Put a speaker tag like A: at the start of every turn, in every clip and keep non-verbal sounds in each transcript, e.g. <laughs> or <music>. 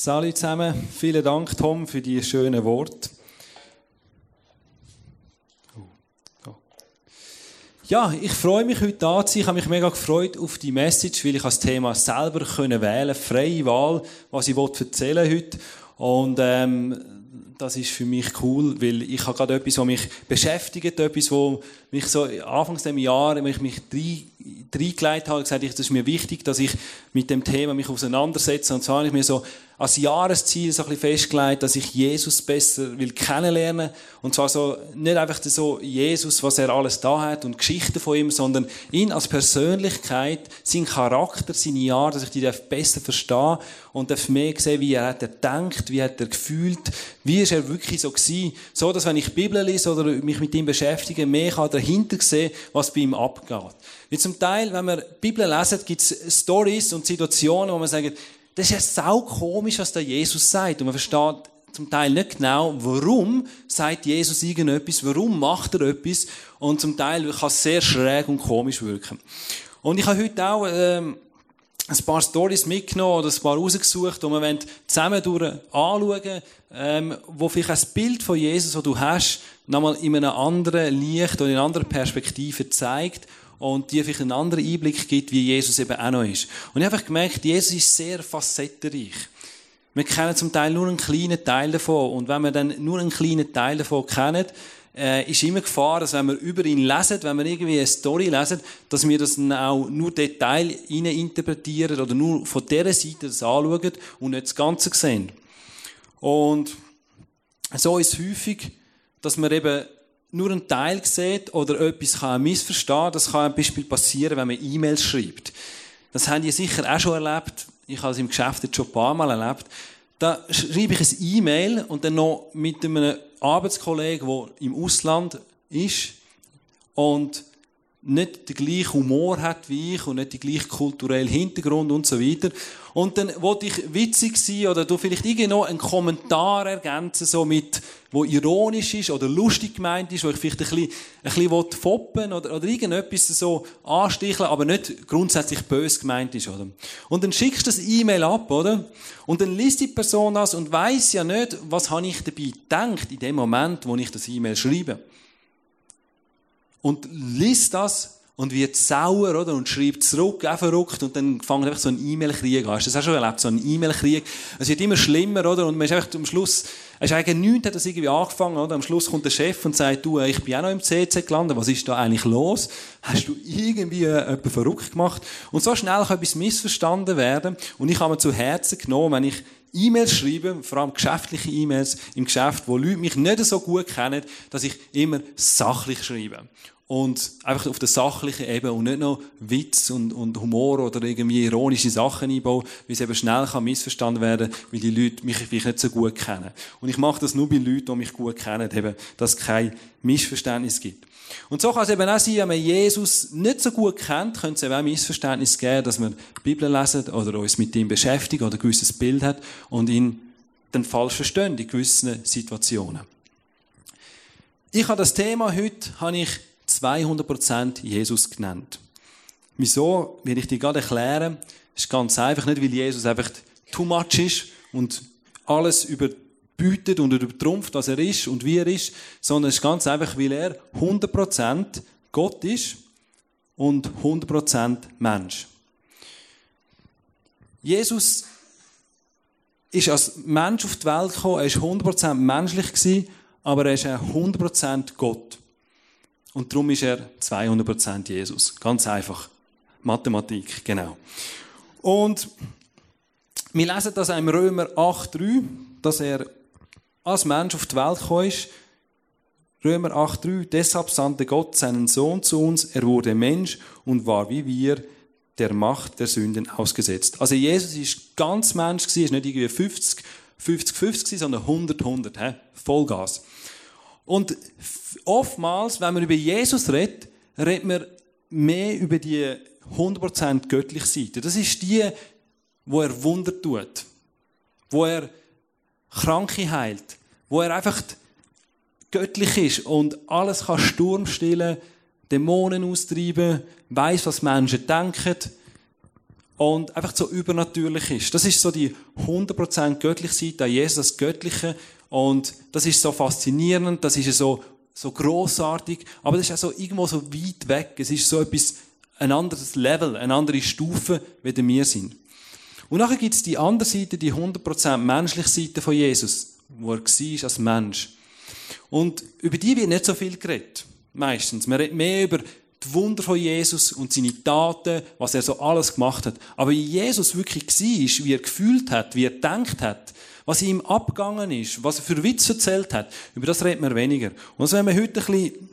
A: Salut zusammen. Vielen Dank, Tom, für die schönen Worte. Ja, ich freue mich heute da zu sein. Ich habe mich mega gefreut auf die Message, weil ich das Thema selber können wählen, freie Wahl, was ich erzählen heute. Und ähm, das ist für mich cool, weil ich habe gerade etwas, was mich beschäftigt, etwas, was mich so anfangs dem Jahr, mich reingelegt habe, gesagt, es ist mir wichtig, dass ich mit dem Thema mich auseinandersetze. Und zwar habe ich mir so als Jahresziel so ein bisschen festgelegt, dass ich Jesus besser will kennenlernen. Und zwar so, nicht einfach so Jesus, was er alles da hat und Geschichten von ihm, sondern ihn als Persönlichkeit, sein Charakter, seine Jahre, dass ich die besser verstehe und darf mehr sehen, wie er hat er denkt, wie hat er gefühlt, wie ist er wirklich so gewesen. So, dass wenn ich Bibel lese oder mich mit ihm beschäftige, mehr kann dahinter sehen, was bei ihm abgeht. Wie zum Teil, wenn wir die Bibel lesen, gibt es Stories und Situationen, wo man sagt, das ist ja sau komisch, was da Jesus sagt. Und man versteht zum Teil nicht genau, warum sagt Jesus irgendetwas, warum macht er etwas. Und zum Teil kann es sehr schräg und komisch wirken. Und ich habe heute auch ähm, ein paar Stories mitgenommen oder ein paar rausgesucht, die wir zusammen anschauen ähm, wo vielleicht ein Bild von Jesus, das du hast, nochmal in einem anderen Licht oder in einer anderen Perspektive zeigt und dir vielleicht einen anderen Einblick gibt, wie Jesus eben auch noch ist. Und ich habe einfach gemerkt, Jesus ist sehr facettenreich. Wir kennen zum Teil nur einen kleinen Teil davon. Und wenn wir dann nur einen kleinen Teil davon kennen, äh, ist immer Gefahr, dass wenn wir über ihn lesen, wenn wir irgendwie eine Story lesen, dass wir das dann auch nur Detail interpretieren oder nur von dieser Seite das anschauen und nicht das Ganze sehen. Und so ist es häufig, dass wir eben nur einen Teil sieht oder etwas kann missverstehen. Das kann ein Beispiel passieren, wenn man E-Mails schreibt. Das haben die sicher auch schon erlebt. Ich habe es im Geschäft jetzt schon ein paar Mal erlebt. Da schreibe ich ein E-Mail und dann noch mit einem Arbeitskollegen, der im Ausland ist und nicht den gleichen Humor hat wie ich und nicht den gleichen kulturellen Hintergrund und so weiter. Und dann wollte ich witzig sein oder du vielleicht irgendwo einen Kommentar ergänzen, so mit, wo ironisch ist oder lustig gemeint ist, wo ich vielleicht ein bisschen, ein bisschen foppen oder, oder irgendetwas so ansticheln, aber nicht grundsätzlich böse gemeint ist, oder? Und dann schickst du das E-Mail ab, oder? Und dann liest die Person das und weiß ja nicht, was habe ich dabei gedacht in dem Moment, wo ich das E-Mail schreibe und liest das und wird sauer, oder? Und schreibt zurück, auch verrückt, und dann fängt einfach so ein E-Mail-Krieg an. Hast du das auch schon erlebt? So ein E-Mail-Krieg. Es wird immer schlimmer, oder? Und man ist einfach am Schluss, es eigentlich nichts, hat das irgendwie angefangen, oder? Am Schluss kommt der Chef und sagt, du, ich bin auch noch im CC gelandet, was ist da eigentlich los? Hast du irgendwie äh, jemanden verrückt gemacht? Und so schnell kann etwas missverstanden werden. Und ich habe mir zu Herzen genommen, wenn ich E-Mails schreibe, vor allem geschäftliche E-Mails im Geschäft, wo Leute mich nicht so gut kennen, dass ich immer sachlich schreibe. Und einfach auf der sachlichen Ebene und nicht noch Witz und, und Humor oder irgendwie ironische Sachen einbauen, weil es eben schnell kann missverstanden werden, weil die Leute mich vielleicht nicht so gut kennen. Und ich mache das nur bei Leuten, die mich gut kennen, eben, dass es kein Missverständnis gibt. Und so kann es eben auch sein, wenn man Jesus nicht so gut kennt, könnte es eben auch Missverständnis geben, dass wir die Bibel lesen oder uns mit ihm beschäftigen oder ein gewisses Bild hat und ihn dann falsch verstehen in gewissen Situationen. Ich habe das Thema heute, habe ich 200% Jesus genannt. Wieso? Will ich dir gerade erklären. Ist ganz einfach nicht, weil Jesus einfach too much ist und alles überbietet und übertrumpft, was er ist und wie er ist, sondern es ist ganz einfach, weil er 100% Gott ist und 100% Mensch. Jesus ist als Mensch auf die Welt gekommen, er war 100% menschlich, aber er ist 100% Gott. Und darum ist er 200% Jesus. Ganz einfach. Mathematik, genau. Und wir lesen das im Römer 8,3, dass er als Mensch auf die Welt gekommen ist. Römer 8,3, deshalb sandte Gott seinen Sohn zu uns, er wurde Mensch und war wie wir der Macht der Sünden ausgesetzt. Also Jesus ist ganz Mensch ist nicht irgendwie 50, 50, 50 sondern 100, 100, he? Vollgas. Und oftmals, wenn man über Jesus redet, redet man mehr über die 100% göttliche Seite. Das ist die, wo er Wunder tut, wo er Kranke heilt, wo er einfach göttlich ist und alles kann Sturm stillen, Dämonen austreiben, weiß, was Menschen denken und einfach so übernatürlich ist. Das ist so die 100% göttliche Seite an Jesus, das Göttliche. Und das ist so faszinierend, das ist so, so großartig, aber das ist auch so irgendwo so weit weg. Es ist so etwas, ein anderes Level, eine andere Stufe, wie wir sind. Und nachher gibt es die andere Seite, die 100% menschliche Seite von Jesus, wo er war als Mensch. Und über die wird nicht so viel geredet. Meistens. Man redet mehr über die Wunder von Jesus und seine Taten, was er so alles gemacht hat. Aber wie Jesus wirklich war, wie er gefühlt hat, wie er gedacht hat, was ihm abgegangen ist, was er für Witze erzählt hat, über das redet man weniger. Und so wenn wir heute ein bisschen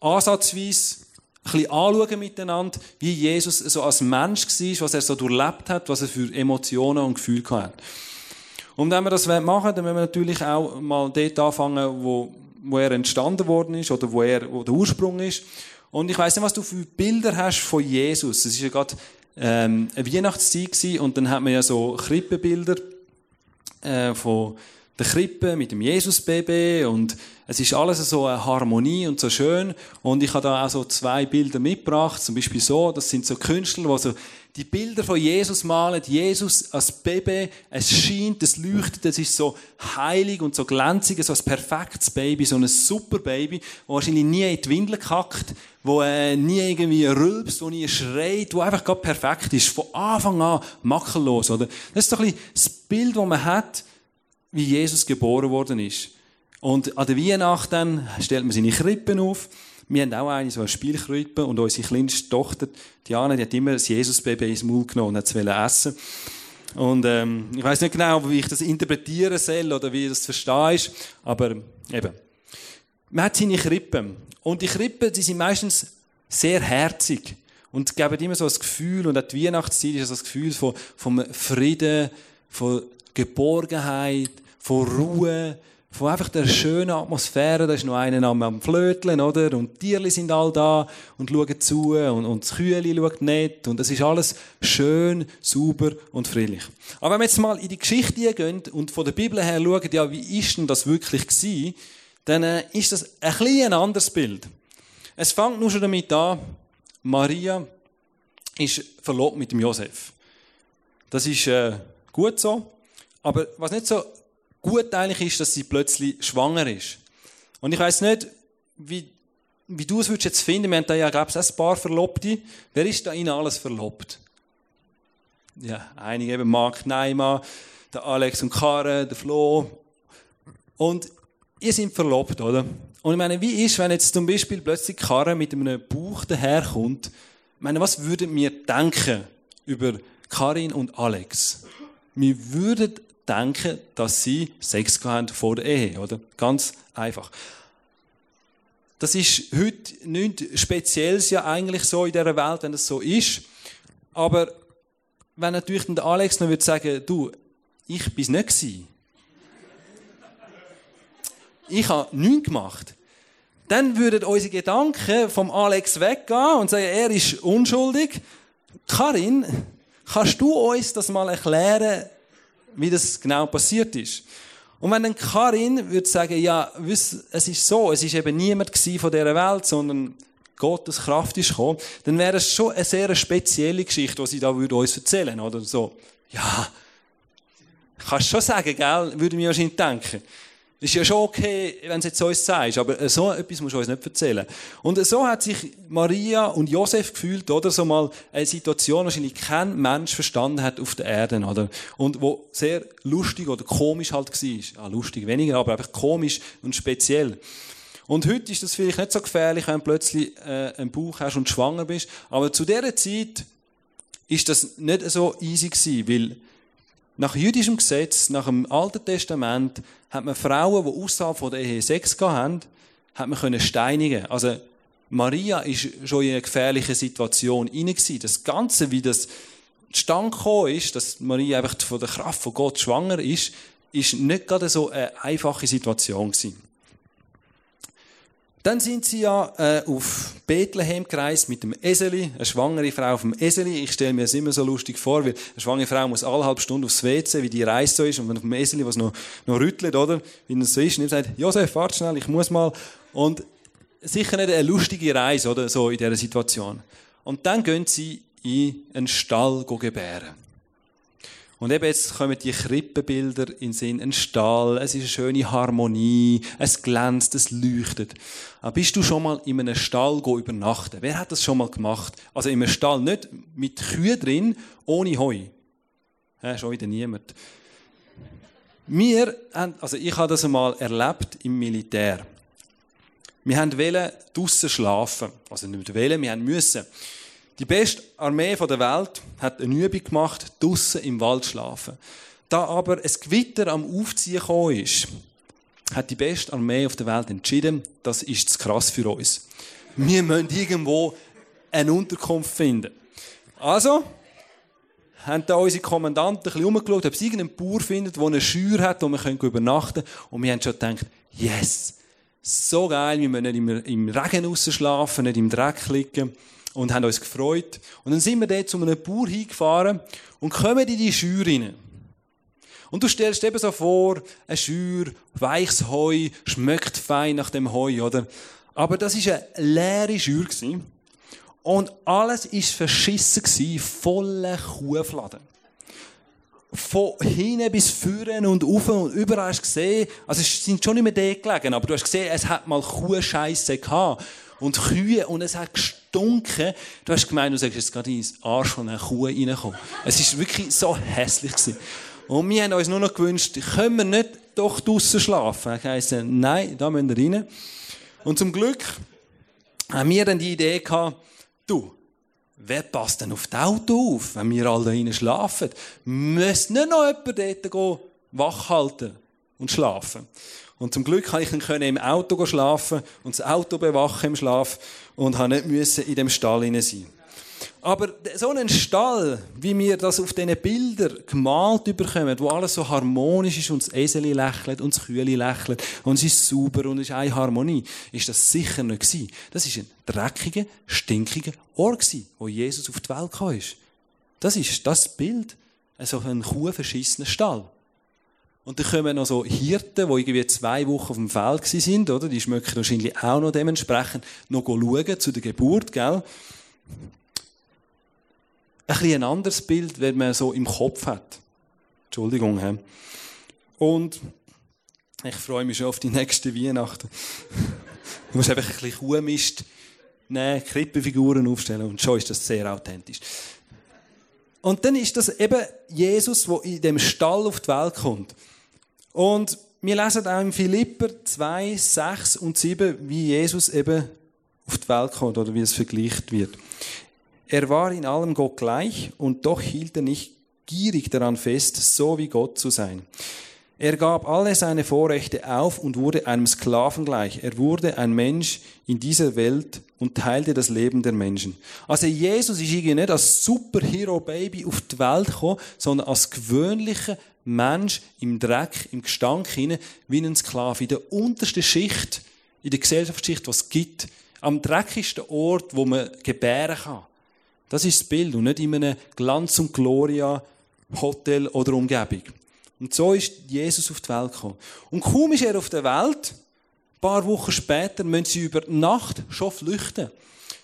A: ansatzweise ein bisschen anschauen miteinander, wie Jesus so als Mensch war, was er so durchlebt hat, was er für Emotionen und Gefühle hatte. Und wenn wir das machen dann müssen wir natürlich auch mal dort anfangen, wo wo er entstanden worden ist oder wo er wo der Ursprung ist. Und ich weiß nicht, was du für Bilder hast von Jesus. Es ist ja gerade ähm, eine Weihnachtszeit gewesen, und dann hat man ja so Krippenbilder äh, von der Krippe mit dem Jesusbaby und es ist alles so eine Harmonie und so schön und ich habe da auch so zwei Bilder mitgebracht, zum Beispiel so, das sind so Künstler, die so die Bilder von Jesus malen, Jesus als Baby, es scheint, es leuchtet, es ist so heilig und so glänzig, so ein perfektes Baby, so ein super Baby, wo wahrscheinlich nie in die Windel kackt, wo äh, nie irgendwie rülpst, wo nie schreit, wo einfach gerade perfekt ist, von Anfang an makellos, oder? Das ist doch ein bisschen das Bild, das man hat, wie Jesus geboren worden ist. Und an der Weihnachten stellt man seine Krippen auf, wir haben auch eine, so eine Spielkrippe, und unsere kleinste Tochter, Diana, die hat immer das Jesusbaby ins Maul genommen und hat es essen Und ähm, ich weiß nicht genau, wie ich das interpretieren soll oder wie das zu verstehen ist, aber eben. Man hat seine Krippen. Und die Krippen, die sind meistens sehr herzig und geben immer so das Gefühl, und auch die Weihnachtszeit ist das Gefühl von, von Frieden, von Geborgenheit, von Ruhe, von einfach der schönen Atmosphäre, da ist noch einer am Flöteln, oder? Und die Tierli sind all da und schauen zu und, und das Kühli schaut nett und es ist alles schön, sauber und friedlich. Aber wenn wir jetzt mal in die Geschichte gehen und von der Bibel her schauen, ja, wie ist denn das wirklich gewesen, dann äh, ist das ein bisschen ein anderes Bild. Es fängt nur schon damit an, Maria ist verlobt mit dem Josef. Das ist äh, gut so, aber was nicht so gut eigentlich ist, dass sie plötzlich schwanger ist. Und ich weiß nicht, wie, wie du es würdest jetzt finden. Wir haben da ja, glaube ich, ein paar Verlobte. Wer ist da ihnen alles verlobt? Ja, einige eben Mark Neimann, der Alex und Karen, der Flo. Und ihr seid verlobt, oder? Und ich meine, wie ist, wenn jetzt zum Beispiel plötzlich Karen mit einem Buch daherkommt? Ich meine, was würden wir denken über Karin und Alex? Wir würden denken, dass sie Sex haben vor der Ehe, oder? Ganz einfach. Das ist heute nichts Spezielles ja eigentlich so in dieser Welt, wenn das so ist. Aber wenn natürlich der Alex noch würde sagen, du, ich bin es nicht gewesen. Ich habe nichts gemacht. Dann würden unsere Gedanken vom Alex weggehen und sagen, er ist unschuldig. Karin, kannst du uns das mal erklären, wie das genau passiert ist. Und wenn dann Karin würde sagen, ja, es ist so, es ist eben niemand von dieser Welt, sondern Gottes Kraft ist gekommen, dann wäre es schon eine sehr spezielle Geschichte, die sie da würde uns erzählen, oder so. Ja, kannst schon sagen, gell, würde mir wahrscheinlich denken. Ist ja schon okay, wenn du es jetzt uns sagst, aber so etwas musst du uns nicht erzählen. Und so hat sich Maria und Josef gefühlt, oder? So mal eine Situation, wahrscheinlich kein Mensch verstanden hat auf der Erde, oder? Und wo sehr lustig oder komisch halt war. Ah, lustig weniger, aber einfach komisch und speziell. Und heute ist das vielleicht nicht so gefährlich, wenn du plötzlich äh, einen Bauch hast und schwanger bist. Aber zu dieser Zeit ist das nicht so easy gewesen, weil nach jüdischem Gesetz, nach dem Alten Testament, hat man Frauen, die außerhalb von der Ehe Sex haben, hat man können steinigen. Also, Maria ist schon in einer gefährlichen Situation hinein Das Ganze, wie das gekommen ist, dass Maria einfach von der Kraft von Gott schwanger ist, ist nicht gerade so eine einfache Situation gewesen. Dann sind sie ja äh, auf Bethlehem gereist mit dem Eseli, eine schwangere Frau auf dem Eseli. Ich stelle mir das immer so lustig vor, weil eine schwangere Frau muss alle halbe Stunde aufs WC, wie die Reise so ist, und wenn auf dem Eseli was noch, noch rüttelt, oder? Wie das so ist, und ihm sagt, Josef, warte schnell, ich muss mal. Und sicher nicht eine lustige Reise, oder? So in dieser Situation. Und dann gehen sie in einen Stall gebären. Und eben jetzt kommen die Krippenbilder in den Sinn. Ein Stall, es ist eine schöne Harmonie, es glänzt, es leuchtet. Aber bist du schon mal in einem Stall übernachten? Wer hat das schon mal gemacht? Also in einem Stall, nicht mit Kühen drin, ohne Heu. Ja, schon wieder niemand. Wir haben, also ich habe das einmal erlebt im Militär. Wir haben draussen schlafen. Also nicht wollen, wir haben müssen. Die beste Armee der Welt hat eine Übung gemacht, draussen im Wald schlafen. Da aber ein Gewitter am Aufziehen gekommen ist, hat die beste Armee auf der Welt entschieden, das ist zu krass für uns. Wir müssen irgendwo eine Unterkunft finden. Also, haben da unsere Kommandanten ein bisschen umgeschaut, ob sie irgendeinen Bauer findet, der eine Schür hat, wo wir übernachten können. Und wir haben schon gedacht, yes, so geil, wir müssen nicht im, im Regen schlafen, nicht im Dreck liegen und haben uns gefreut. Und dann sind wir dort zu einem Bauer hingefahren und kommen in die Schür rein. Und du stellst dir eben so vor, eine Schür, weiches Heu, schmeckt fein nach dem Heu, oder? Aber das war eine leere Schür. Und alles war verschissen, voller Kuhfladen. Von hinten bis vorne und auf und überall hast du gesehen, also es sind schon nicht mehr dort gelegen, aber du hast gesehen, es hat mal Kuhscheisse gehabt. Und Kühe, und es hat gestunken. Du hast gemeint, du sagst jetzt gerade ins Arsch von einer Kuh reinkommen. Es war wirklich so hässlich gewesen. Und wir haben uns nur noch gewünscht, können wir nicht doch draussen schlafen? Ich heisse, nein, da müssen wir rein. Und zum Glück haben wir dann die Idee gehabt, du, wer passt denn auf das Auto auf, wenn wir alle da schlafen? Müsste nicht noch jemand dort gehen, wach halten und schlafen. Und zum Glück konnte ich dann im Auto schlafen und das Auto bewachen im Schlaf und habe nicht in dem Stall sein. Aber so ein Stall, wie wir das auf diesen Bildern gemalt bekommen, wo alles so harmonisch ist und das Eseli lächelt und das Kühle lächelt und es ist sauber und es ist eine Harmonie, ist das sicher nicht gewesen. Das ist ein dreckiger, stinkiger Ort gewesen, wo Jesus auf die Welt kam. Das ist das Bild. Also ein kuhverschissener Stall. Und dann kommen noch so Hirten, die irgendwie zwei Wochen auf dem Feld sind, oder? Die schmecken wahrscheinlich auch noch dementsprechend noch schauen zu der Geburt, gell? Ein bisschen ein anderes Bild, wenn man so im Kopf hat. Entschuldigung, he. Und ich freue mich schon auf die nächste Weihnachten. Du musst einfach ein bisschen Kuhmist nehmen, Krippenfiguren aufstellen und schon ist das sehr authentisch. Und dann ist das eben Jesus, der in dem Stall auf die Welt kommt. Und wir lesen auch in Philipper 2, 6 und 7, wie Jesus eben auf die Welt kommt oder wie es vergleicht wird. Er war in allem Gott gleich und doch hielt er nicht gierig daran fest, so wie Gott zu sein. Er gab alle seine Vorrechte auf und wurde einem Sklaven gleich. Er wurde ein Mensch in dieser Welt und teilte das Leben der Menschen. Also Jesus ist irgendwie nicht als Superhero-Baby auf die Welt gekommen, sondern als gewöhnlicher Mensch im Dreck, im Gestank hinein, wie ein Sklave. In der untersten Schicht, in der Gesellschaftsschicht, was es gibt. Am dreckigsten Ort, wo man gebären kann. Das ist das Bild und nicht in einem Glanz und Gloria Hotel oder Umgebung. Und so ist Jesus auf die Welt gekommen. Und kaum ist er auf der Welt, ein paar Wochen später müssen sie über Nacht schon flüchten.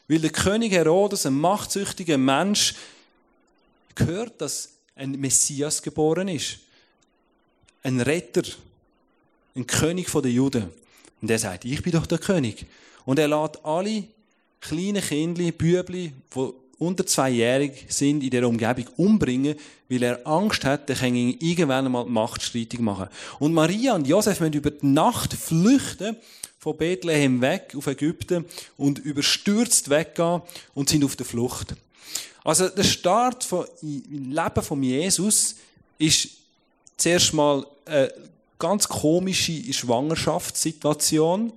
A: Weil der König Herodes, ein machtsüchtiger Mensch, gehört, dass ein Messias geboren ist ein Retter, ein König der Juden. Und er sagt, ich bin doch der König. Und er lädt alle kleinen Kinder, Bübli, die unter zweijährig sind, in der Umgebung umbringen, weil er Angst hat, er kann ihn irgendwann einmal Machtstreitig machen. Und Maria und Josef müssen über die Nacht flüchten, von Bethlehem weg auf Ägypten und überstürzt weggehen und sind auf der Flucht. Also der Start im Leben von Jesus ist zuerst mal eine ganz komische Schwangerschaftssituation.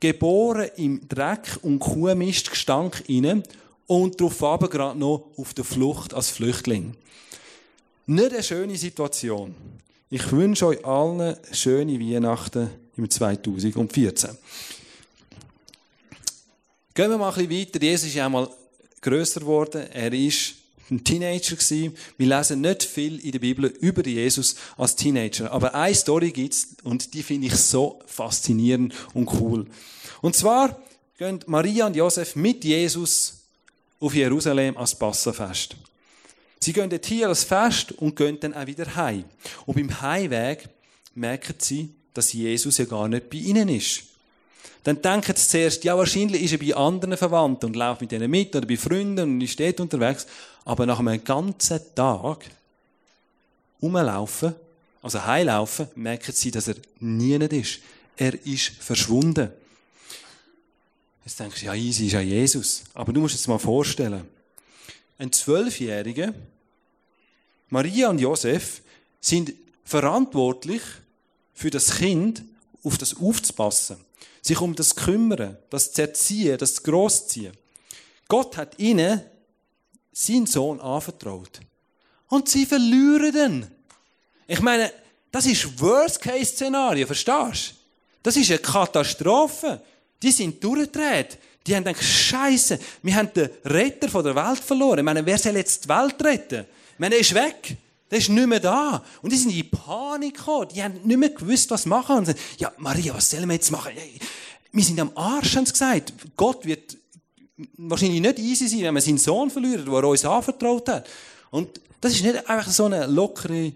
A: Geboren im Dreck und Kuhmist Gestank inne und darauf gerade noch auf der Flucht als Flüchtling. Nicht eine schöne Situation. Ich wünsche euch allen schöne Weihnachten im 2014. Gehen wir mal ein bisschen weiter. Jesus ist einmal grösser geworden. Er ist ein Teenager gewesen. Wir lesen nicht viel in der Bibel über Jesus als Teenager. Aber eine Story gibt's und die finde ich so faszinierend und cool. Und zwar gehen Maria und Josef mit Jesus auf Jerusalem als Passafest. Sie gehen dort hier als Fest und gehen dann auch wieder heim. Und beim Heimweg merken sie, dass Jesus ja gar nicht bei ihnen ist. Dann denken sie zuerst, ja, wahrscheinlich ist er bei anderen Verwandten und läuft mit denen mit oder bei Freunden und ist dort unterwegs. Aber nach einem ganzen Tag rumlaufen, also heilaufen, merken sie, dass er nie ist. Er ist verschwunden. Jetzt denkst du, ja, easy ist ja Jesus. Aber du musst es mal vorstellen. Ein Zwölfjähriger, Maria und Josef, sind verantwortlich für das Kind, auf das aufzupassen. Sich um das kümmern, das zu erziehen, das zu großziehen. Gott hat ihnen seinen Sohn anvertraut. Und sie verlieren ihn. Ich meine, das ist Worst-Case-Szenario, verstehst du? Das ist eine Katastrophe. Die sind durchgedreht. Die haben gedacht, Scheiße, wir haben den Retter von der Welt verloren. Ich meine, wer soll jetzt die Welt retten? Ich meine, er ist weg. Der ist nicht mehr da. Und die sind in Panik gekommen. Die haben nicht mehr gewusst, was machen. Und sagen, ja, Maria, was sollen wir jetzt machen? Wir sind am Arsch, haben sie gesagt. Gott wird wahrscheinlich nicht easy sein, wenn wir seinen Sohn verlieren, der uns anvertraut hat. Und das ist nicht einfach so eine lockere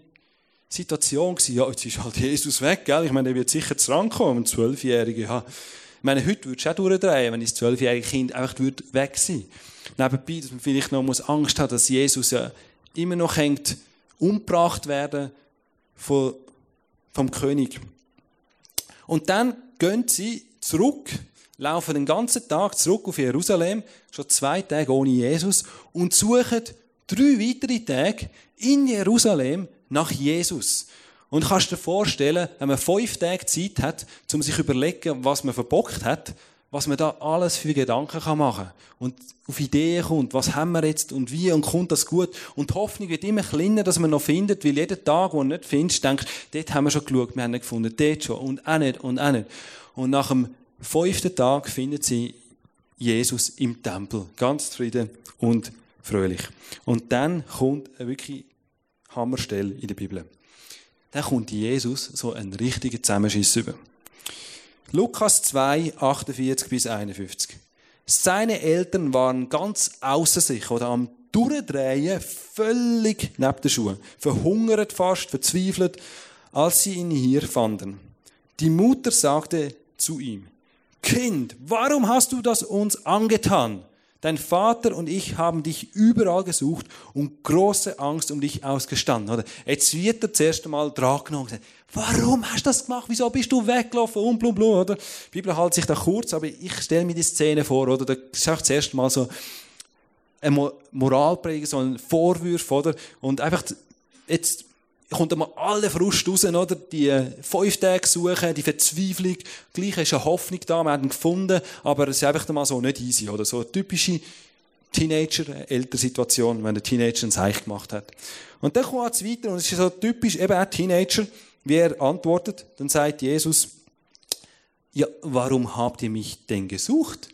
A: Situation gewesen. Ja, jetzt ist halt Jesus weg, gell? Ich meine, der wird sicher zurückkommen, ein Zwölfjähriger. Ja. Ich meine, heute würdest du auch durchdrehen, wenn das zwölfjährige Kind einfach weg sein Nebenbei, dass man vielleicht noch Angst hat, dass Jesus ja immer noch hängt, umgebracht werden von, vom König. Und dann gehen sie zurück, laufen den ganzen Tag zurück auf Jerusalem, schon zwei Tage ohne Jesus, und suchen drei weitere Tage in Jerusalem nach Jesus. Und kannst dir vorstellen, wenn man fünf Tage Zeit hat, um sich zu überlegen, was man verbockt hat, was man da alles für Gedanken kann machen und auf Ideen kommt, was haben wir jetzt und wie und kommt das gut und die Hoffnung wird immer kleiner, dass man noch findet, weil jeden Tag, wo du nicht findest, denkst, dort haben wir schon geschaut, wir haben nicht gefunden, dort schon und auch nicht und auch nicht. Und nach dem fünften Tag findet sie Jesus im Tempel, ganz zufrieden und fröhlich. Und dann kommt eine wirklich Hammerstelle in der Bibel dann kommt Jesus so einen richtigen Zusammenschiss über. Lukas 2, 48 bis 51. Seine Eltern waren ganz außer sich oder am Durchdrehen, völlig neben den Schuhen, verhungert fast, verzweifelt, als sie ihn hier fanden. Die Mutter sagte zu ihm, Kind, warum hast du das uns angetan? Dein Vater und ich haben dich überall gesucht und große Angst um dich ausgestanden. Oder? Jetzt wird er zuerst einmal dran genommen und gesagt, warum hast du das gemacht? Wieso bist du weggelaufen? Und blum, blum, oder? Die Bibel hält sich da kurz, aber ich stelle mir die Szene vor, oder? Da ist auch zuerst mal so ein Moralprägung, so ein Vorwurf, oder? Und einfach, jetzt kommt einmal alle Frust raus, oder? Die äh, fünf Tage suchen, die Verzweiflung. Gleich ist eine Hoffnung da, wir haben ihn gefunden, aber es ist einfach mal so nicht easy, oder? So eine typische Teenager-Elternsituation, wenn der Teenager ein Seich gemacht hat. Und dann kommt es weiter, und es ist so typisch, eben auch Teenager, wie er antwortet, dann sagt Jesus, ja, warum habt ihr mich denn gesucht?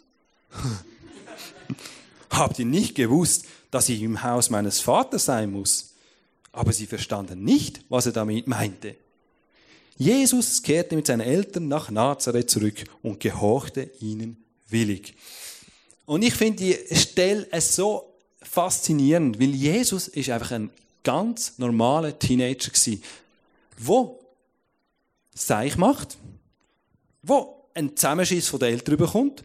A: <laughs> habt ihr nicht gewusst, dass ich im Haus meines Vaters sein muss? Aber sie verstanden nicht, was er damit meinte. Jesus kehrte mit seinen Eltern nach Nazareth zurück und gehorchte ihnen willig. Und ich finde die Stelle so faszinierend, weil Jesus ist einfach ein ganz normaler Teenager gewesen, wo Seich macht, wo einen Zusammenschiss von den Eltern bekommt,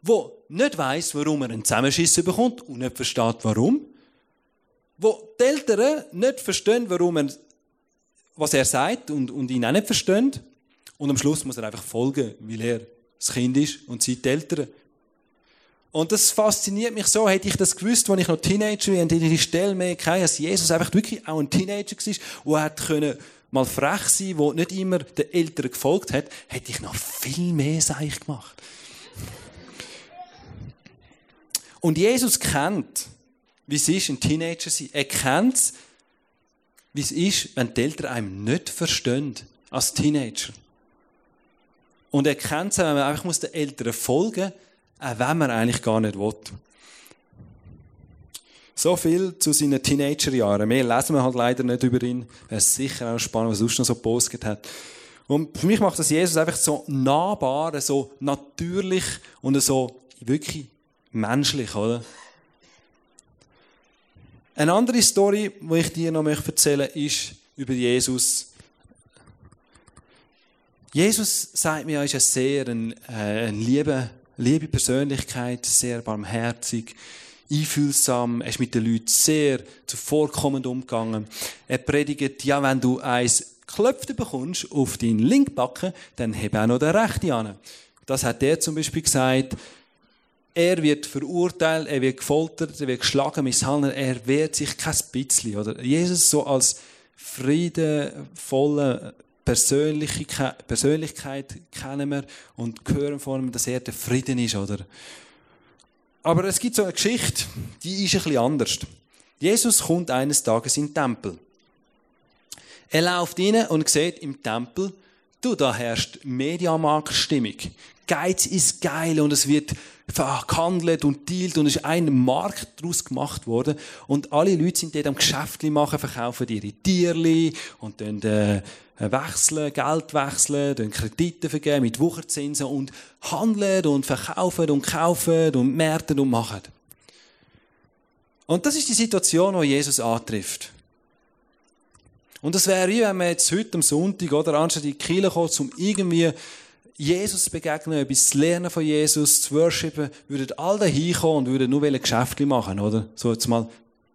A: wo nicht weiß, warum er einen Zusammenschiss bekommt und nicht versteht, warum, wo die Eltern nicht verstehen, warum er, was er sagt und, und ihn auch nicht verstehen. Und am Schluss muss er einfach folgen, weil er das Kind ist und sie die Eltern. Und das fasziniert mich so. Hätte ich das gewusst, als ich noch Teenager war und die Stelle mehr hatte, dass Jesus einfach wirklich auch ein Teenager war, der hat können mal frech sein, der nicht immer den Eltern gefolgt hat, hätte ich noch viel mehr Seich gemacht. Und Jesus kennt wie es ist, ein Teenager sein. Er kennt es, wie es ist, wenn die Eltern einem nicht verstehen, als Teenager. Und er kennt es, wenn man einfach den Eltern folgen muss, auch wenn man eigentlich gar nicht will. So viel zu seinen Teenagerjahren. Mehr lesen wir halt leider nicht über ihn. Ist sicher auch spannend, was er sonst noch so gepostet hat. Und für mich macht das Jesus einfach so nahbar, so natürlich und so wirklich menschlich, oder? Eine andere Story, die ich dir noch erzählen möchte, ist über Jesus. Jesus sagt mir, ist ein sehr ein, äh, eine liebe, liebe Persönlichkeit, sehr barmherzig, einfühlsam, er ist mit den Leuten sehr zuvorkommend umgegangen. Er predigt, ja, wenn du eins Klöpfte bekommst auf deinen Linkbacken, dann heb auch noch den rechten an. Das hat er zum Beispiel gesagt. Er wird verurteilt, er wird gefoltert, er wird geschlagen, misshandelt, er wehrt sich kein bisschen. Oder? Jesus so als friedenvolle Persönlichkeit, Persönlichkeit kennen wir und hören von ihm, dass er der Frieden ist, oder? Aber es gibt so eine Geschichte, die ist ein bisschen anders. Jesus kommt eines Tages in den Tempel. Er läuft rein und sieht im Tempel, du, da herrscht Mediamarktstimmung. Geiz ist geil und es wird verhandelt und dealt und es ist ein Markt daraus gemacht worden und alle Leute sind dort am Geschäft machen, verkaufen ihre Tierli und dann äh, wechseln, Geld wechseln, dann Kredite vergeben mit Wucherzinsen und handeln und verkaufen und kaufen und märten und machen. Und das ist die Situation, wo Jesus antrifft. Und das wäre wenn man jetzt heute am Sonntag oder anstatt in die Kirche kommt, um irgendwie Jesus zu begegnen, etwas zu lernen von Jesus, zu worshipen, würden alle hinkommen und würden nur Geschäfte machen, oder? So jetzt mal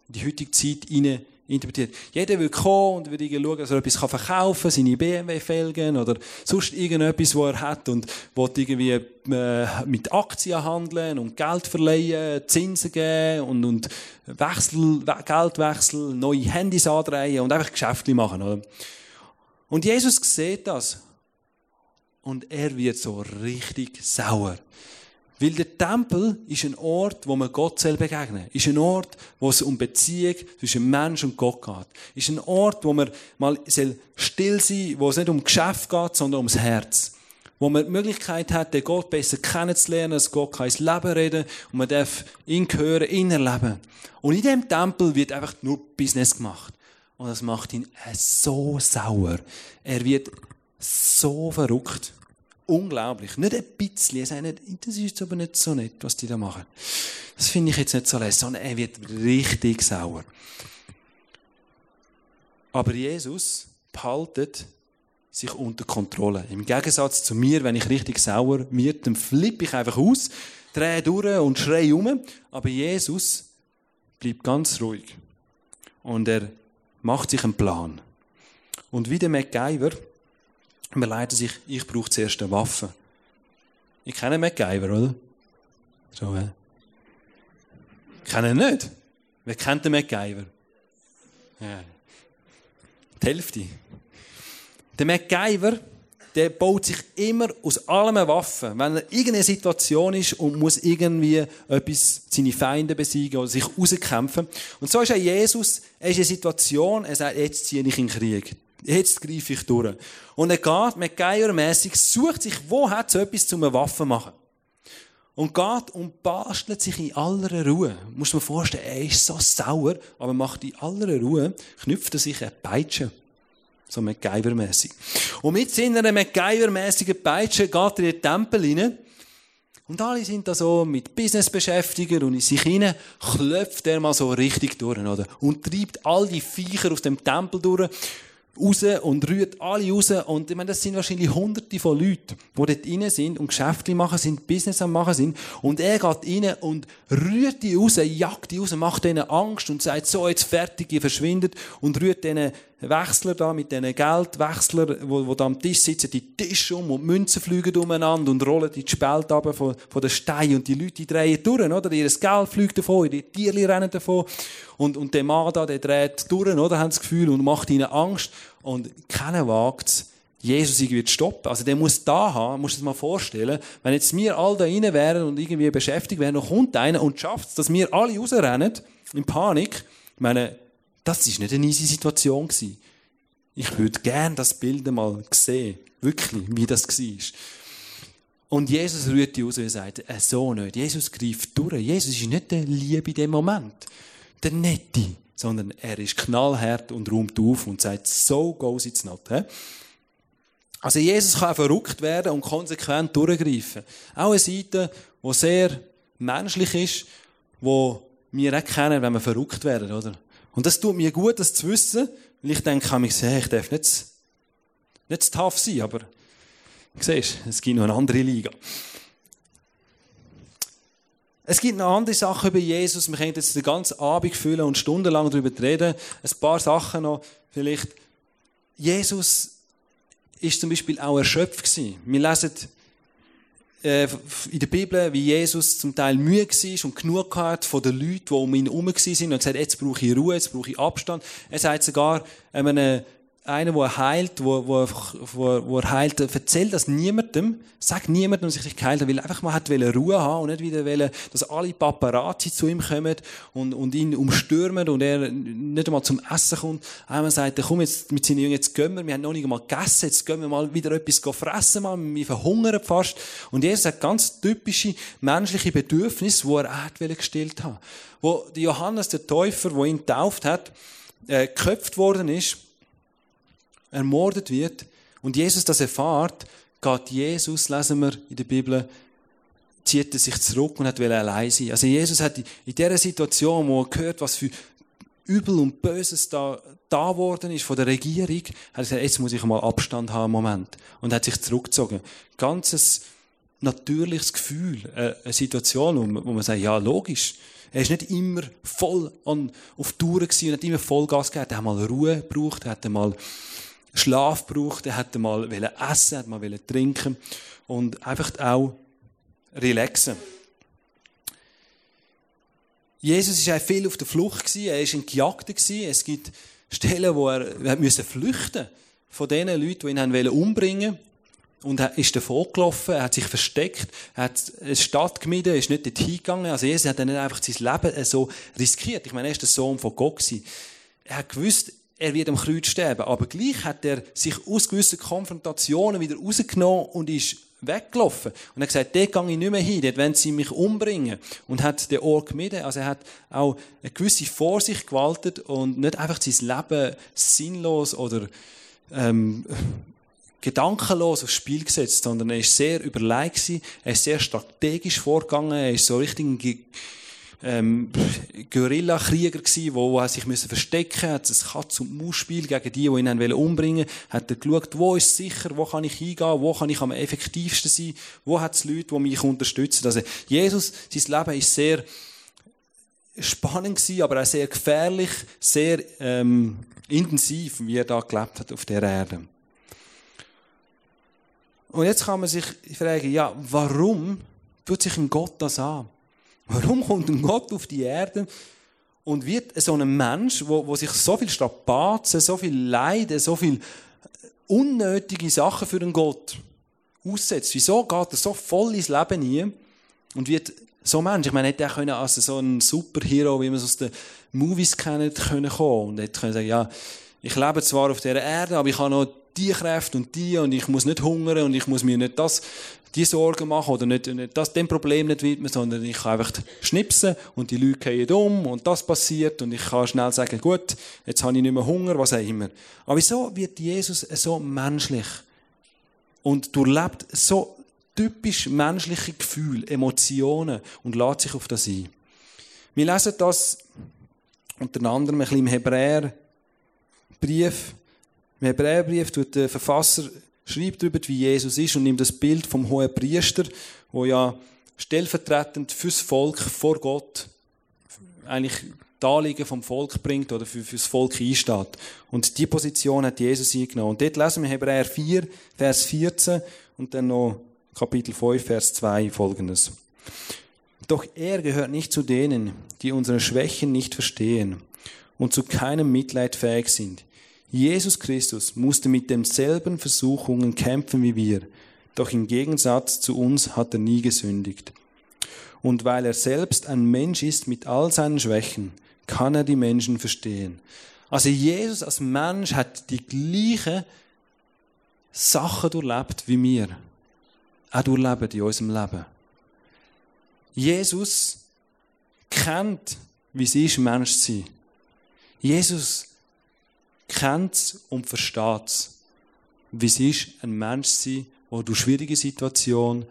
A: in die heutige Zeit hinein interpretiert. Jeder will kommen und will schauen, dass er etwas verkaufen kann, seine BMW-Felgen oder sonst irgendetwas, was er hat und will irgendwie äh, mit Aktien handeln und Geld verleihen, Zinsen geben und, und Wechsel, Geldwechsel, neue Handys andrehen und einfach Geschäfte machen. Oder? Und Jesus sieht das und er wird so richtig sauer. Weil der Tempel ist ein Ort, wo man Gott soll begegnen Ist ein Ort, wo es um Beziehung zwischen Mensch und Gott geht. Ist ein Ort, wo man mal still sein wo es nicht um Geschäft geht, sondern ums Herz. Wo man die Möglichkeit hat, den Gott besser kennenzulernen, dass Gott kann ins Leben reden und man darf ihn hören, ihn erleben. Und in dem Tempel wird einfach nur Business gemacht. Und das macht ihn so sauer. Er wird so verrückt. Unglaublich. Nicht ein bisschen. Er das ist aber nicht so nett, was die da machen. Das finde ich jetzt nicht so lässig, sondern er wird richtig sauer. Aber Jesus behaltet sich unter Kontrolle. Im Gegensatz zu mir, wenn ich richtig sauer wird, dann flippe ich einfach aus, drehe durch und schreie um. Aber Jesus bleibt ganz ruhig. Und er macht sich einen Plan. Und wie der MacGyver überlegt sich, ich brauche zuerst eine Waffe. Ich kenne MacGyver, oder? So, äh. Ich kenne ihn nicht. Wer kennt den MacGyver? Ja. Die Hälfte. Der MacGyver, der baut sich immer aus allem eine Waffe. Wenn er irgendeine Situation ist und muss irgendwie etwas, seine Feinde besiegen oder sich rauskämpfen. Und so ist auch Jesus, er ist in einer Situation, er sagt, jetzt ziehe ich in den Krieg. Jetzt greife ich durch. Und er geht MacGyver-mässig, sucht sich, wo hat so etwas zum Waffen machen. Und geht und bastelt sich in aller Ruhe. Muss man vorstellen, er ist so sauer, aber macht in aller Ruhe, knüpft er sich eine Peitsche. So MacGyver-mässig. Und mit seiner MacGyver-mässigen Peitsche geht er in den Tempel rein. Und alle sind da so mit Business beschäftigt und in sich hinein klopft er mal so richtig durch, oder? Und treibt all die Viecher aus dem Tempel durch raus und rührt alle raus. Und ich meine, das sind wahrscheinlich hunderte von Leuten, die dort rein sind und Geschäfte machen sind, Business am machen sind. Und er geht rein und rührt die raus, jagt die raus, macht ihnen Angst und sagt, so, jetzt fertig, ihr verschwindet und rührt diesen Wechsler da mit diesen Geldwechsler, wo, wo da am Tisch sitzen, die Tische um und Münzen fliegen umeinander und rollen die Spalt ab von, von den Steinen und die Leute drehen durch, oder? Ihr Geld fliegt davon, die Tiere rennen davon und, und der Mann da, der dreht durch, oder? Haben das Gefühl und macht ihnen Angst und keiner wagt es, Jesus irgendwie zu stoppen. Also der muss da haben, musst du mal vorstellen, wenn jetzt wir alle da rein wären und irgendwie beschäftigt wären, dann kommt einer und schafft es, dass wir alle rausrennen, in Panik. Ich meine, das ist nicht eine easy Situation. Ich würde gerne das Bild mal sehen. Wirklich, wie das war. Und Jesus rührt die aus und sagt, äh, so nicht. Jesus greift durch. Jesus ist nicht der Liebe in dem Moment. Der Nette. Sondern er ist knallhart und räumt auf und sagt, so goes it's not. He? Also Jesus kann verrückt werden und konsequent durchgreifen. Auch eine Seite, die sehr menschlich ist, wo wir auch kennen, wenn wir verrückt werden, oder? Und das tut mir gut, das zu wissen, weil ich denke, ich, ich darf nicht, nicht zu tough sein, aber siehst, es gibt noch eine andere Liga. Es gibt noch andere Sachen über Jesus. Wir können jetzt den ganzen Abend füllen und stundenlang darüber reden. Ein paar Sachen noch. Vielleicht. Jesus ist zum Beispiel auch erschöpft gewesen. Wir lesen in der Bibel, wie Jesus zum Teil müde war und genug hatte von den Leuten, die um ihn herum waren. Und gesagt, jetzt brauche ich Ruhe, jetzt brauche ich Abstand. Er sagt sogar einem einer, der heilt, wo, wo, wo, wo er heilt, erzählt das niemandem, sagt niemandem, dass ich dich geheilt habe, weil er einfach mal hat Ruhe haben und nicht wieder wollen, dass alle Paparazzi zu ihm kommen und, und ihn umstürmen und er nicht einmal zum Essen kommt. Einmal sagt er, komm jetzt mit seinen Jüngern, jetzt gehen wir, wir haben noch nicht einmal gegessen, jetzt gehen wir mal wieder etwas fressen, mal, wir verhungern fast. Und Jesus hat ganz typische menschliche Bedürfnisse, die er hat gestillt haben. Wo Johannes, der Täufer, der ihn getauft hat, äh, geköpft worden ist, ermordet wird und Jesus das erfahrt, geht Jesus, lesen wir in der Bibel, zieht er sich zurück und hat allein sein. Also Jesus hat in dieser Situation, wo er gehört, was für Übel und Böses da, da worden ist von der Regierung, hat er gesagt, jetzt muss ich mal Abstand haben, Moment. Und hat sich zurückgezogen. Ganzes natürliches Gefühl, äh, eine Situation, wo man sagt, ja, logisch. Er ist nicht immer voll an, auf Touren gewesen und hat immer Vollgas gegeben. Er hat mal Ruhe gebraucht, er hat mal Schlaf braucht, er hätte mal essen, er hätte mal trinken und einfach auch relaxen. Jesus war viel auf der Flucht er war ein Gejagter Es gibt Stellen, wo er, er musste flüchten von den Leuten, die ihn umbringen wollten. Und er ist davon gelaufen, er hat sich versteckt, er hat eine Stadt gemieden, ist nicht dorthin gegangen. Also Jesus hat dann nicht einfach sein Leben so riskiert. Ich meine, er ist der Sohn von Gott Er hat gewusst, er wird am Kreuz sterben. Aber gleich hat er sich aus gewissen Konfrontationen wieder rausgenommen und ist weggelaufen. Und er hat gesagt, dort gehe ich nicht mehr hin, dort wollen sie mich umbringen. Und hat den Ort gemieden. Also er hat auch eine gewisse Vorsicht gewaltet und nicht einfach sein Leben sinnlos oder ähm, gedankenlos aufs Spiel gesetzt, sondern er ist sehr überlegt er ist sehr strategisch vorgegangen, er ist so richtig ähm, Guerillakrieger gsi, wo, wo sich müssen verstecken, hat ein Katz- und Maus-Spiel gegen die, die ihn haben umbringen hat er geschaut, wo ist es sicher, wo kann ich hingehen, wo kann ich am effektivsten sein, wo hat es Leute, die mich unterstützen. Also Jesus, sein Leben ist sehr spannend gewesen, aber auch sehr gefährlich, sehr ähm, intensiv, wie er da gelebt hat auf der Erde. Und jetzt kann man sich fragen, ja, warum tut sich ein Gott das an? Warum kommt ein Gott auf die Erde und wird so ein Mensch, wo, wo sich so viel Strapazen, so viel Leiden, so viel unnötige Sachen für einen Gott aussetzt? Wieso geht er so voll ins Leben hin und wird so Mensch? Ich meine, hätte er können als so ein Superhero, wie man es aus den Movies kennt, können kommen und hätte können sagen, ja, ich lebe zwar auf dieser Erde, aber ich habe noch die Kräfte und die und ich muss nicht hungern und ich muss mir nicht das die Sorgen machen oder nicht, nicht das, dem Problem nicht widmen, sondern ich kann einfach schnipsen und die Leute gehen um und das passiert und ich kann schnell sagen, gut, jetzt habe ich nicht mehr Hunger, was auch immer. Aber wieso wird Jesus so menschlich und durchlebt so typisch menschliche Gefühle, Emotionen und lädt sich auf das ein? Wir lesen das unter anderem ein bisschen im Hebräerbrief. Im Hebräerbrief tut der Verfasser schreibt darüber, wie Jesus ist und nimmt das Bild vom hohen Priester, wo ja stellvertretend fürs Volk vor Gott eigentlich die Anliegen vom Volk bringt oder für, fürs Volk einsteht. Und die Position hat Jesus eingenommen. Und dort lesen wir Hebräer 4, Vers 14 und dann noch Kapitel 5, Vers 2 folgendes. Doch er gehört nicht zu denen, die unsere Schwächen nicht verstehen und zu keinem Mitleid fähig sind. Jesus Christus musste mit denselben Versuchungen kämpfen wie wir, doch im Gegensatz zu uns hat er nie gesündigt. Und weil er selbst ein Mensch ist mit all seinen Schwächen, kann er die Menschen verstehen. Also Jesus als Mensch hat die gleichen Sachen durchlebt wie wir. Auch durchlebt in unserem Leben. Jesus kennt, wie es ist, Mensch zu sein. Jesus kennt es und versteht es. Wie es ist, ein Mensch zu sein, der durch schwierige Situationen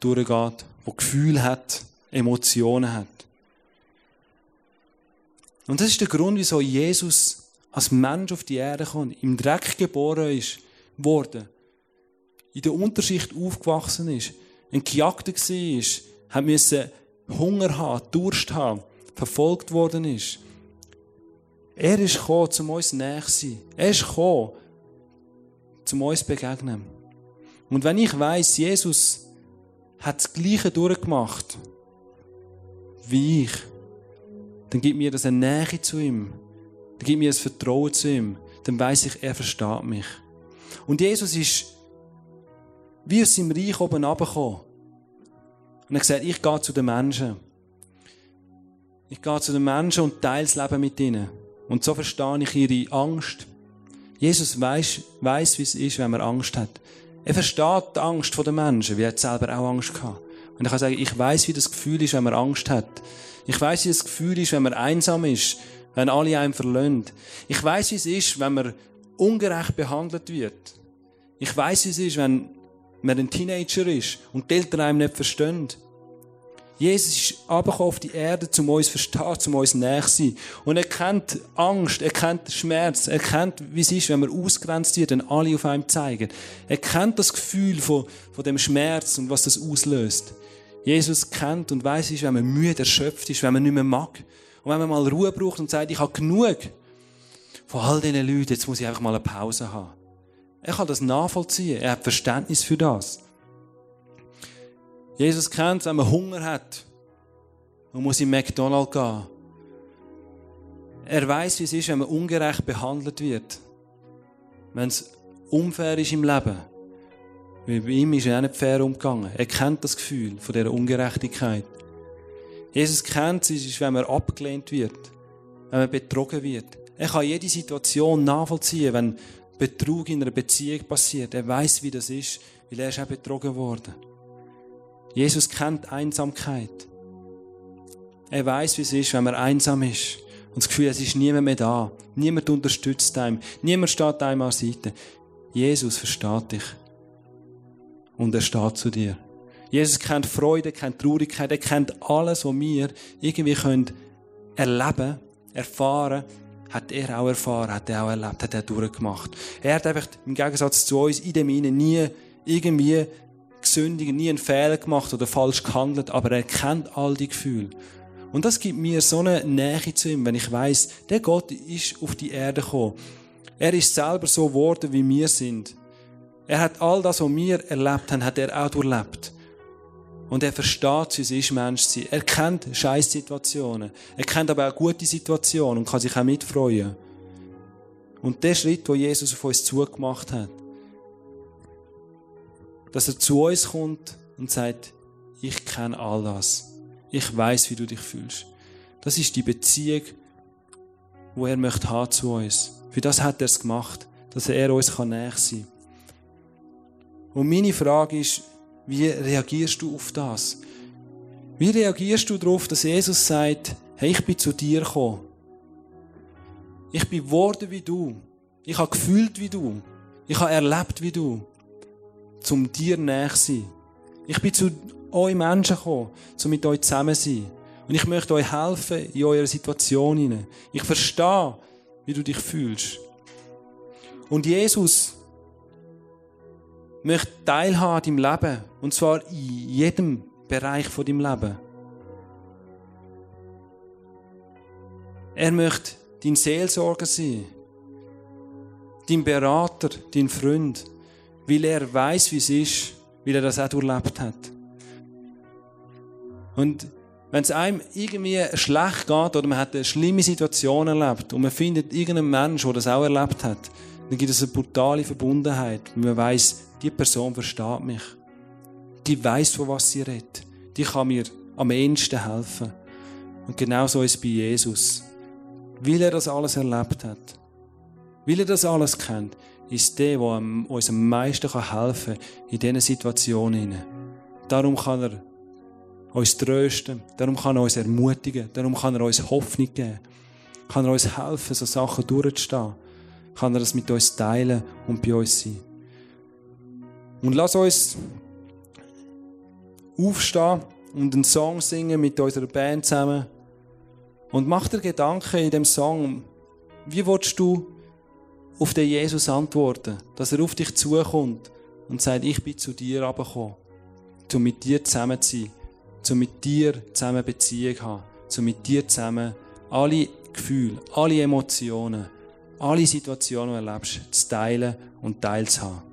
A: durchgeht, der Gefühle hat, Emotionen hat. Und das ist der Grund, wieso Jesus als Mensch auf die Erde kommt, im Dreck geboren ist, worden, in der Unterschicht aufgewachsen ist, ein Gejagter war, hat Hunger haben, Durst haben, verfolgt worden ist. Er ist gekommen, um uns näher sein. Er ist gekommen, um uns zu begegnen. Und wenn ich weiss, Jesus hat das Gleiche durchgemacht wie ich, dann gibt mir das eine Nähe zu ihm. Dann gibt mir das Vertrauen zu ihm. Dann weiß ich, er versteht mich. Und Jesus ist wie aus seinem Reich oben runtergekommen. Und er gesagt, ich gehe zu den Menschen. Ich gehe zu den Menschen und teile das Leben mit ihnen. Und so verstehe ich ihre Angst. Jesus weiß, weiß, wie es ist, wenn man Angst hat. Er versteht die Angst der Menschen, wie er selber auch Angst gehabt. Und ich kann sagen, ich weiß, wie das Gefühl ist, wenn man Angst hat. Ich weiß, wie das Gefühl ist, wenn man einsam ist, wenn alle einem verlassen. Ich weiß, wie es ist, wenn man ungerecht behandelt wird. Ich weiß, wie es ist, wenn man ein Teenager ist und die Eltern einem nicht verstehen. Jesus ist aber auf die Erde, um uns zu verstehen, um uns näher zu sein. Und er kennt Angst, er kennt Schmerz, er kennt, wie es ist, wenn man ausgrenzt wird, wenn alle auf einem zeigen. Er kennt das Gefühl von, von dem Schmerz und was das auslöst. Jesus kennt und weiß, wenn man müde, erschöpft ist, wenn man nicht mehr mag. Und wenn man mal Ruhe braucht und sagt, ich habe genug von all diesen Leuten, jetzt muss ich einfach mal eine Pause haben. Er kann das nachvollziehen. Er hat Verständnis für das. Jesus kennt, wenn man Hunger hat und muss in McDonald's gehen. Er weiß, wie es ist, wenn man ungerecht behandelt wird. Wenn es unfair ist im Leben. Weil bei ihm ist er auch nicht fair umgegangen. Er kennt das Gefühl von dieser Ungerechtigkeit. Jesus kennt es, wenn man abgelehnt wird. Wenn man betrogen wird. Er kann jede Situation nachvollziehen, wenn Betrug in einer Beziehung passiert. Er weiß, wie das ist, weil er ist auch betrogen worden. Jesus kennt Einsamkeit. Er weiß, wie es ist, wenn man einsam ist. Und das Gefühl, es ist niemand mehr da. Niemand unterstützt einem. Niemand steht einem an Seite. Jesus versteht dich. Und er steht zu dir. Jesus kennt Freude, kennt Traurigkeit, er kennt alles, was wir irgendwie können erleben, erfahren, hat er auch erfahren, hat er auch erlebt, hat er durchgemacht. Er hat einfach im Gegensatz zu uns in dem Innen nie irgendwie gesündigt, nie einen Fehler gemacht oder falsch gehandelt, aber er kennt all die Gefühle. Und das gibt mir so eine Nähe zu ihm, wenn ich weiß, der Gott ist auf die Erde gekommen. Er ist selber so geworden, wie wir sind. Er hat all das, was wir erlebt haben, hat er auch durchlebt. Und er versteht, es ist, Mensch zu sein. Er kennt Scheißsituationen. Er kennt aber auch gute Situationen und kann sich auch mitfreuen. Und der Schritt, wo Jesus auf uns zugemacht hat, dass er zu uns kommt und sagt, ich kenne all das. Ich weiß, wie du dich fühlst. Das ist die Beziehung, wo er möchte haben zu uns. Für das hat er es gemacht, dass er uns näher sein kann. Und meine Frage ist, wie reagierst du auf das? Wie reagierst du darauf, dass Jesus sagt, hey, ich bin zu dir gekommen. Ich bin geworden wie du. Ich habe gefühlt wie du. Ich habe erlebt wie du. Zum dir näher sein. Ich bin zu euch Menschen gekommen, um mit euch zusammen zu sein. Und ich möchte euch helfen in eurer Situation. Ich verstehe, wie du dich fühlst. Und Jesus möchte teilhaben an deinem Leben. Und zwar in jedem Bereich von deinem Leben. Er möchte dein Seelsorger sein. Dein Berater, dein Freund. Weil er weiß, wie es ist, weil er das auch durchlebt hat. Und wenn es einem irgendwie schlecht geht oder man hat eine schlimme Situation erlebt und man findet irgendeinen Menschen, der das auch erlebt hat, dann gibt es eine brutale Verbundenheit. Man weiß, die Person versteht mich. Die weiß, von was sie redet. Die kann mir am ehesten helfen. Und genau so ist es bei Jesus. Weil er das alles erlebt hat, weil er das alles kennt, ist der, der uns am meisten helfen kann in diesen Situationen. Darum kann er uns trösten, darum kann er uns ermutigen, darum kann er uns Hoffnung geben, kann er uns helfen, so Sachen durchzustehen, kann er das mit uns teilen und bei uns sein. Und lass uns aufstehen und einen Song singen mit unserer Band zusammen. Und mach dir Gedanken in dem Song, wie willst du auf den Jesus antworten, dass er auf dich zukommt und sagt, ich bin zu dir abgekommen, um mit dir zusammen zu sein, um mit dir zusammen Beziehung zu haben, um mit dir zusammen alle Gefühle, alle Emotionen, alle Situationen, die du erlebst, zu teilen und teilzuhaben.